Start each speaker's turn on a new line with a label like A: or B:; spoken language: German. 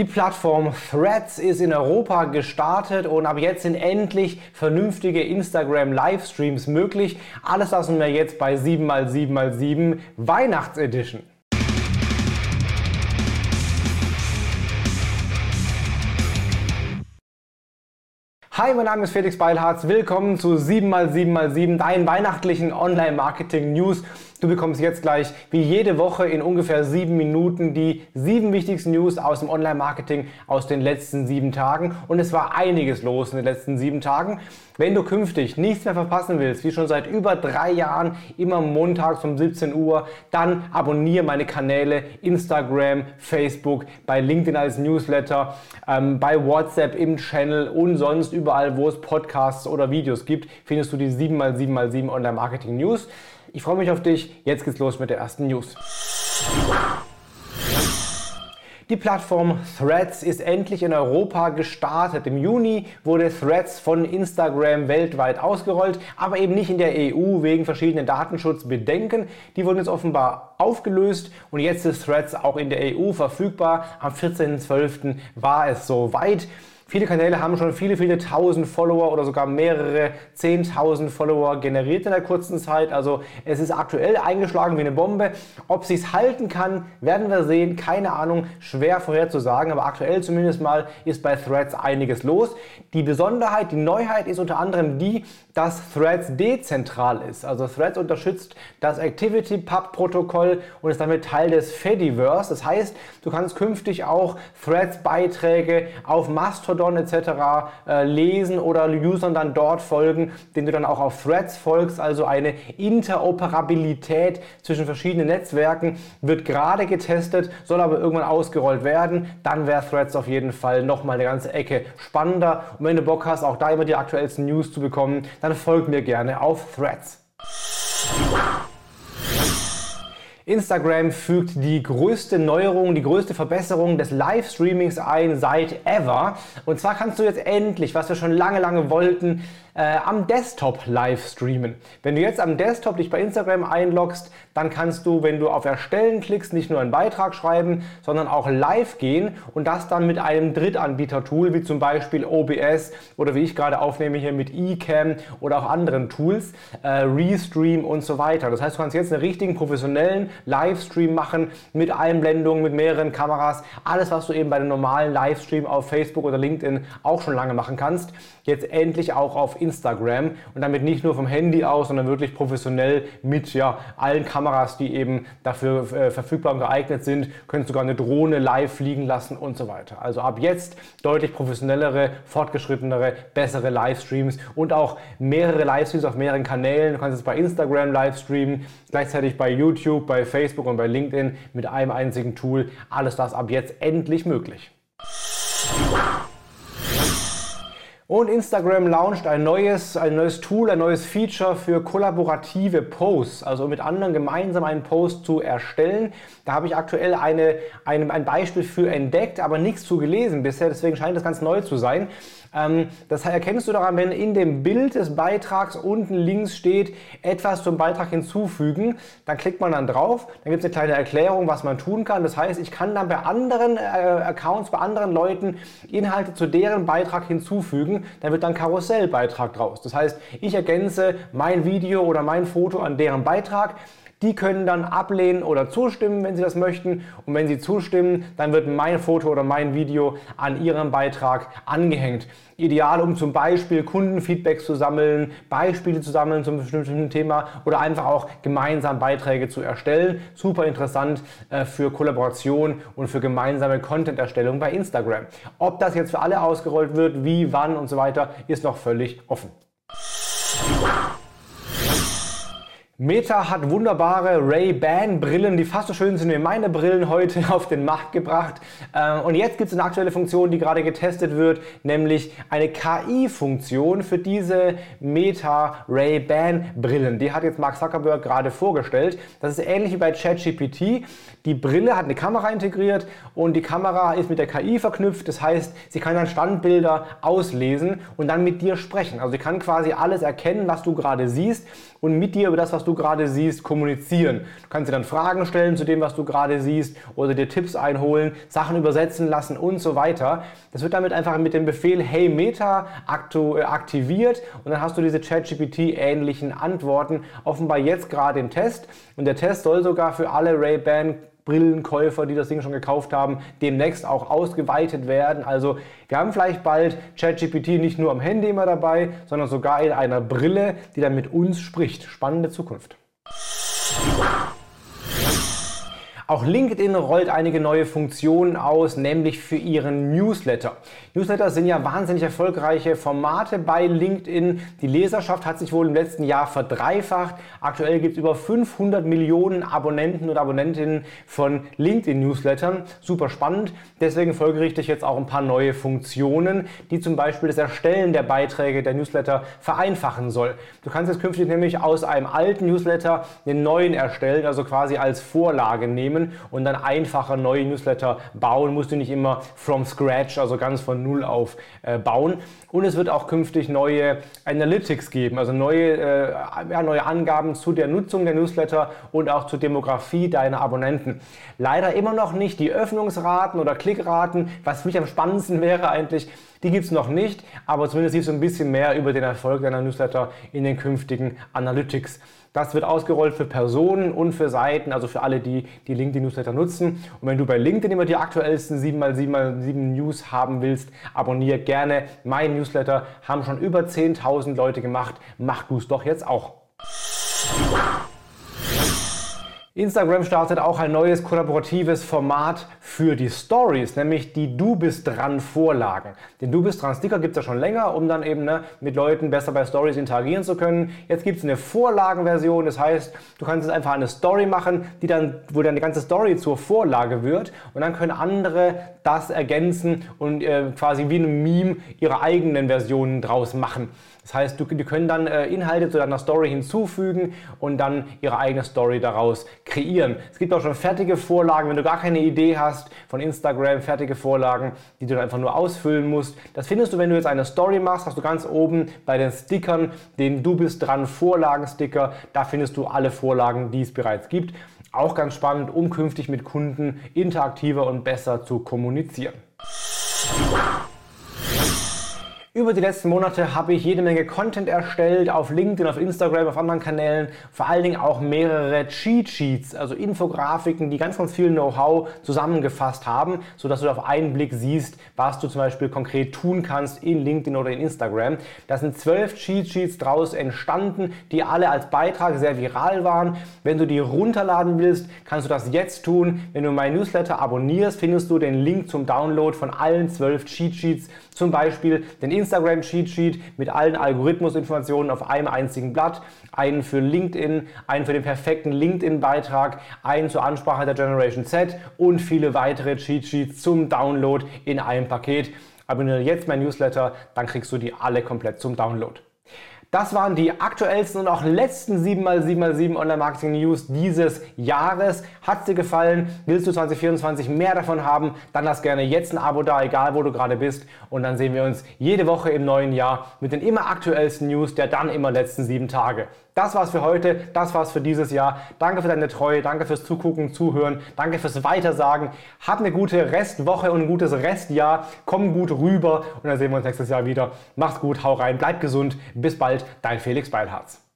A: Die Plattform Threads ist in Europa gestartet und ab jetzt sind endlich vernünftige Instagram Livestreams möglich. Alles lassen wir jetzt bei 7x7x7 Weihnachtsedition. Hi, mein Name ist Felix Beilharz. Willkommen zu 7x7x7, deinen weihnachtlichen Online-Marketing-News. Du bekommst jetzt gleich wie jede Woche in ungefähr sieben Minuten die sieben wichtigsten News aus dem Online-Marketing aus den letzten sieben Tagen. Und es war einiges los in den letzten sieben Tagen. Wenn du künftig nichts mehr verpassen willst, wie schon seit über drei Jahren, immer montags um 17 Uhr, dann abonniere meine Kanäle Instagram, Facebook, bei LinkedIn als Newsletter, ähm, bei WhatsApp im Channel und sonst überall, wo es Podcasts oder Videos gibt, findest du die 7x7x7 Online-Marketing News. Ich freue mich auf dich. Jetzt geht's los mit der ersten News. Die Plattform Threads ist endlich in Europa gestartet. Im Juni wurde Threads von Instagram weltweit ausgerollt, aber eben nicht in der EU wegen verschiedenen Datenschutzbedenken. Die wurden jetzt offenbar aufgelöst und jetzt ist Threads auch in der EU verfügbar. Am 14.12. war es soweit. Viele Kanäle haben schon viele, viele tausend Follower oder sogar mehrere zehntausend Follower generiert in der kurzen Zeit. Also es ist aktuell eingeschlagen wie eine Bombe. Ob sie es halten kann, werden wir sehen. Keine Ahnung, schwer vorherzusagen. Aber aktuell zumindest mal ist bei Threads einiges los. Die Besonderheit, die Neuheit ist unter anderem die, dass Threads dezentral ist. Also Threads unterstützt das ActivityPub-Protokoll und ist damit Teil des Fediverse. Das heißt, du kannst künftig auch Threads-Beiträge auf Mastodon etc. Äh, lesen oder Usern dann dort folgen, denen du dann auch auf Threads folgst. Also eine Interoperabilität zwischen verschiedenen Netzwerken wird gerade getestet, soll aber irgendwann ausgerollt werden. Dann wäre Threads auf jeden Fall nochmal eine ganze Ecke spannender. Und wenn du Bock hast, auch da immer die aktuellsten News zu bekommen, dann folgt mir gerne auf Threads. Instagram fügt die größte Neuerung, die größte Verbesserung des Livestreamings ein seit ever. Und zwar kannst du jetzt endlich, was wir schon lange, lange wollten, äh, am Desktop live streamen. Wenn du jetzt am Desktop dich bei Instagram einloggst, dann kannst du, wenn du auf Erstellen klickst, nicht nur einen Beitrag schreiben, sondern auch live gehen und das dann mit einem Drittanbieter-Tool, wie zum Beispiel OBS oder wie ich gerade aufnehme hier mit eCam oder auch anderen Tools, äh, Restream und so weiter. Das heißt, du kannst jetzt einen richtigen professionellen Livestream machen mit Einblendungen, mit mehreren Kameras, alles, was du eben bei einem normalen Livestream auf Facebook oder LinkedIn auch schon lange machen kannst, jetzt endlich auch auf Instagram und damit nicht nur vom Handy aus, sondern wirklich professionell mit ja, allen Kameras, die eben dafür äh, verfügbar und geeignet sind, könnt sogar eine Drohne live fliegen lassen und so weiter. Also ab jetzt deutlich professionellere, fortgeschrittenere, bessere Livestreams und auch mehrere Livestreams auf mehreren Kanälen. Du kannst es bei Instagram livestreamen, gleichzeitig bei YouTube, bei Facebook und bei LinkedIn mit einem einzigen Tool. Alles das ab jetzt endlich möglich. Und Instagram launcht ein neues, ein neues Tool, ein neues Feature für kollaborative Posts, also mit anderen gemeinsam einen Post zu erstellen. Da habe ich aktuell eine, eine, ein Beispiel für entdeckt, aber nichts zu gelesen bisher, deswegen scheint das ganz neu zu sein. Ähm, das erkennst du daran, wenn in dem Bild des Beitrags unten links steht, etwas zum Beitrag hinzufügen, dann klickt man dann drauf, dann gibt es eine kleine Erklärung, was man tun kann. Das heißt, ich kann dann bei anderen äh, Accounts, bei anderen Leuten Inhalte zu deren Beitrag hinzufügen, dann wird dann Karussellbeitrag draus. Das heißt, ich ergänze mein Video oder mein Foto an deren Beitrag, die können dann ablehnen oder zustimmen, wenn sie das möchten. Und wenn sie zustimmen, dann wird mein Foto oder mein Video an ihrem Beitrag angehängt. Ideal, um zum Beispiel Kundenfeedback zu sammeln, Beispiele zu sammeln zum bestimmten Thema oder einfach auch gemeinsam Beiträge zu erstellen. Super interessant äh, für Kollaboration und für gemeinsame Content-Erstellung bei Instagram. Ob das jetzt für alle ausgerollt wird, wie, wann und so weiter, ist noch völlig offen. Meta hat wunderbare Ray-Ban-Brillen, die fast so schön sind wie meine Brillen heute auf den Markt gebracht. Äh, und jetzt gibt es eine aktuelle Funktion, die gerade getestet wird, nämlich eine KI-Funktion für diese Meta Ray-Ban-Brillen. Die hat jetzt Mark Zuckerberg gerade vorgestellt. Das ist ähnlich wie bei ChatGPT. Die Brille hat eine Kamera integriert und die Kamera ist mit der KI verknüpft. Das heißt, sie kann dann Standbilder auslesen und dann mit dir sprechen. Also sie kann quasi alles erkennen, was du gerade siehst und mit dir über das, was du du gerade siehst, kommunizieren. Du kannst dir dann Fragen stellen zu dem, was du gerade siehst oder dir Tipps einholen, Sachen übersetzen lassen und so weiter. Das wird damit einfach mit dem Befehl Hey Meta äh, aktiviert und dann hast du diese ChatGPT-ähnlichen Antworten. Offenbar jetzt gerade im Test und der Test soll sogar für alle Ray-Ban Brillenkäufer, die das Ding schon gekauft haben, demnächst auch ausgeweitet werden. Also wir haben vielleicht bald ChatGPT nicht nur am Handy immer dabei, sondern sogar in einer Brille, die dann mit uns spricht. Spannende Zukunft. Auch LinkedIn rollt einige neue Funktionen aus, nämlich für ihren Newsletter. Newsletter sind ja wahnsinnig erfolgreiche Formate bei LinkedIn. Die Leserschaft hat sich wohl im letzten Jahr verdreifacht. Aktuell gibt es über 500 Millionen Abonnenten und Abonnentinnen von LinkedIn-Newslettern. Super spannend. Deswegen folgerichtig jetzt auch ein paar neue Funktionen, die zum Beispiel das Erstellen der Beiträge der Newsletter vereinfachen soll. Du kannst jetzt künftig nämlich aus einem alten Newsletter den neuen erstellen, also quasi als Vorlage nehmen und dann einfacher neue Newsletter bauen. Musst du nicht immer from scratch, also ganz von Null auf äh, bauen. Und es wird auch künftig neue Analytics geben, also neue, äh, ja, neue Angaben zu der Nutzung der Newsletter und auch zur Demografie deiner Abonnenten. Leider immer noch nicht die Öffnungsraten oder Klickraten, was für mich am spannendsten wäre eigentlich. Die gibt es noch nicht, aber zumindest siehst du ein bisschen mehr über den Erfolg deiner Newsletter in den künftigen Analytics. Das wird ausgerollt für Personen und für Seiten, also für alle, die die LinkedIn-Newsletter nutzen. Und wenn du bei LinkedIn immer die aktuellsten 7x7x7 News haben willst, abonniere gerne meinen Newsletter. Haben schon über 10.000 Leute gemacht. Mach du es doch jetzt auch. Instagram startet auch ein neues kollaboratives Format für die Stories, nämlich die Du bist dran Vorlagen. Den Du bist dran Sticker gibt es ja schon länger, um dann eben ne, mit Leuten besser bei Stories interagieren zu können. Jetzt gibt es eine Vorlagenversion, das heißt, du kannst jetzt einfach eine Story machen, die dann, wo dann die ganze Story zur Vorlage wird und dann können andere das ergänzen und äh, quasi wie ein Meme ihre eigenen Versionen draus machen. Das heißt, du, die können dann äh, Inhalte zu deiner Story hinzufügen und dann ihre eigene Story daraus kreieren. Es gibt auch schon fertige Vorlagen, wenn du gar keine Idee hast von Instagram, fertige Vorlagen, die du dann einfach nur ausfüllen musst. Das findest du, wenn du jetzt eine Story machst, hast du ganz oben bei den Stickern den Du bist dran Vorlagensticker. Da findest du alle Vorlagen, die es bereits gibt. Auch ganz spannend, um künftig mit Kunden interaktiver und besser zu kommunizieren. Über die letzten Monate habe ich jede Menge Content erstellt auf LinkedIn, auf Instagram, auf anderen Kanälen. Vor allen Dingen auch mehrere Cheat Sheets, also Infografiken, die ganz, ganz viel Know-how zusammengefasst haben, sodass du auf einen Blick siehst, was du zum Beispiel konkret tun kannst in LinkedIn oder in Instagram. Da sind zwölf Cheat Sheets draus entstanden, die alle als Beitrag sehr viral waren. Wenn du die runterladen willst, kannst du das jetzt tun. Wenn du mein Newsletter abonnierst, findest du den Link zum Download von allen zwölf Cheat Sheets, zum Beispiel den Instagram Cheat Sheet mit allen Algorithmusinformationen auf einem einzigen Blatt, einen für LinkedIn, einen für den perfekten LinkedIn-Beitrag, einen zur Ansprache der Generation Z und viele weitere Cheat Sheets zum Download in einem Paket. Abonniere jetzt mein Newsletter, dann kriegst du die alle komplett zum Download. Das waren die aktuellsten und auch letzten 7x7x7 Online-Marketing News dieses Jahres. Hat dir gefallen? Willst du 2024 mehr davon haben? Dann lass gerne jetzt ein Abo da, egal wo du gerade bist. Und dann sehen wir uns jede Woche im neuen Jahr mit den immer aktuellsten News der dann immer letzten sieben Tage. Das war's für heute, das war's für dieses Jahr. Danke für deine Treue, danke fürs Zugucken, Zuhören, danke fürs Weitersagen. Hab eine gute Restwoche und ein gutes Restjahr. Komm gut rüber und dann sehen wir uns nächstes Jahr wieder. Mach's gut, hau rein, bleib gesund. Bis bald, dein Felix Beilharz.